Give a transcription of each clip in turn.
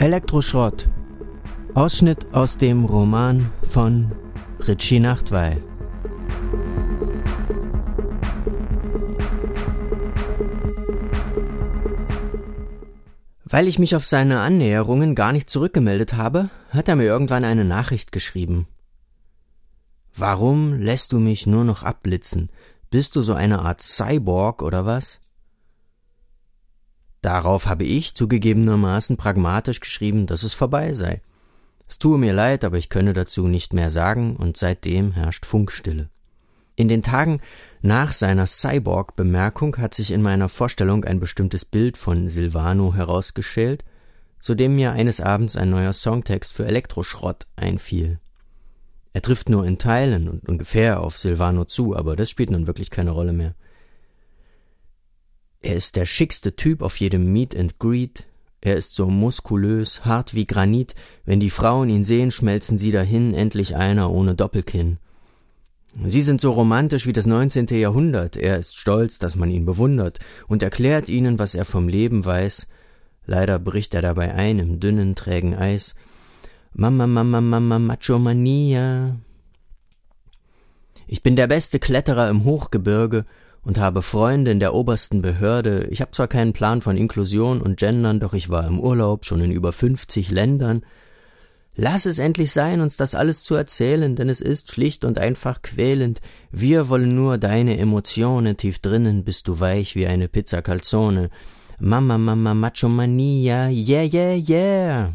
Elektroschrott. Ausschnitt aus dem Roman von Richie Nachtweil. Weil ich mich auf seine Annäherungen gar nicht zurückgemeldet habe, hat er mir irgendwann eine Nachricht geschrieben. Warum lässt du mich nur noch abblitzen? Bist du so eine Art Cyborg oder was? Darauf habe ich zugegebenermaßen pragmatisch geschrieben, dass es vorbei sei. Es tue mir leid, aber ich könne dazu nicht mehr sagen, und seitdem herrscht Funkstille. In den Tagen nach seiner Cyborg-Bemerkung hat sich in meiner Vorstellung ein bestimmtes Bild von Silvano herausgeschält, zu dem mir eines Abends ein neuer Songtext für Elektroschrott einfiel. Er trifft nur in Teilen und ungefähr auf Silvano zu, aber das spielt nun wirklich keine Rolle mehr. Er ist der schickste Typ auf jedem Meet and Greet. Er ist so muskulös, hart wie Granit. Wenn die Frauen ihn sehen, schmelzen sie dahin, endlich einer ohne Doppelkinn. Sie sind so romantisch wie das 19. Jahrhundert. Er ist stolz, dass man ihn bewundert und erklärt ihnen, was er vom Leben weiß. Leider bricht er dabei ein im dünnen, trägen Eis. Mama, Mama, Mama, Macho Mania. Ich bin der beste Kletterer im Hochgebirge und habe Freunde in der obersten Behörde. Ich habe zwar keinen Plan von Inklusion und Gendern, doch ich war im Urlaub schon in über 50 Ländern. Lass es endlich sein, uns das alles zu erzählen, denn es ist schlicht und einfach quälend. Wir wollen nur deine Emotionen, tief drinnen bist du weich wie eine Pizza Calzone. Mama, Mama, Macho Mania, yeah, yeah, yeah.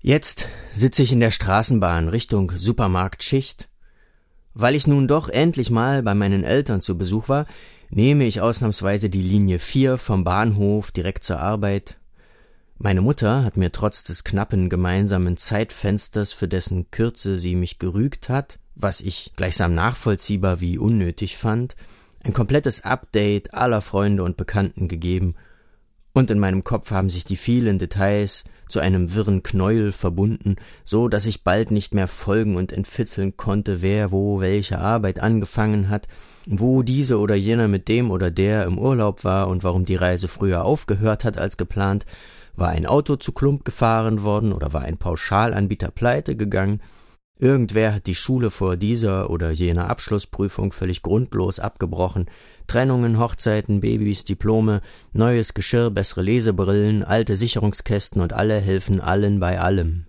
Jetzt sitze ich in der Straßenbahn Richtung Supermarktschicht weil ich nun doch endlich mal bei meinen Eltern zu Besuch war, nehme ich ausnahmsweise die Linie 4 vom Bahnhof direkt zur Arbeit. Meine Mutter hat mir trotz des knappen gemeinsamen Zeitfensters, für dessen Kürze sie mich gerügt hat, was ich gleichsam nachvollziehbar wie unnötig fand, ein komplettes Update aller Freunde und Bekannten gegeben und in meinem Kopf haben sich die vielen Details zu einem wirren Knäuel verbunden, so dass ich bald nicht mehr folgen und entfitzeln konnte, wer wo welche Arbeit angefangen hat, wo diese oder jener mit dem oder der im Urlaub war und warum die Reise früher aufgehört hat als geplant, war ein Auto zu Klump gefahren worden oder war ein Pauschalanbieter pleite gegangen, Irgendwer hat die Schule vor dieser oder jener Abschlussprüfung völlig grundlos abgebrochen. Trennungen, Hochzeiten, Babys, Diplome, neues Geschirr, bessere Lesebrillen, alte Sicherungskästen und alle helfen allen bei allem.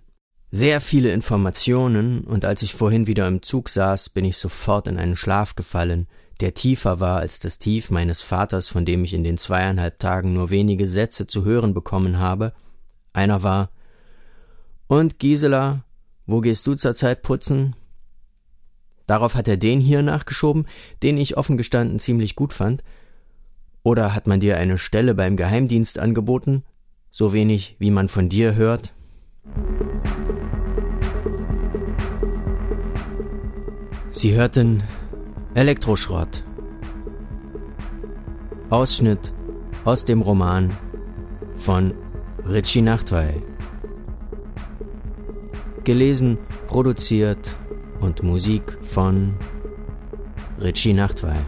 Sehr viele Informationen, und als ich vorhin wieder im Zug saß, bin ich sofort in einen Schlaf gefallen, der tiefer war als das Tief meines Vaters, von dem ich in den zweieinhalb Tagen nur wenige Sätze zu hören bekommen habe. Einer war Und Gisela, wo gehst du zurzeit putzen? Darauf hat er den hier nachgeschoben, den ich offen gestanden ziemlich gut fand. Oder hat man dir eine Stelle beim Geheimdienst angeboten, so wenig wie man von dir hört? Sie hörten Elektroschrott. Ausschnitt aus dem Roman von Richie Nachtweil. Gelesen, produziert und Musik von Richie Nachtweil.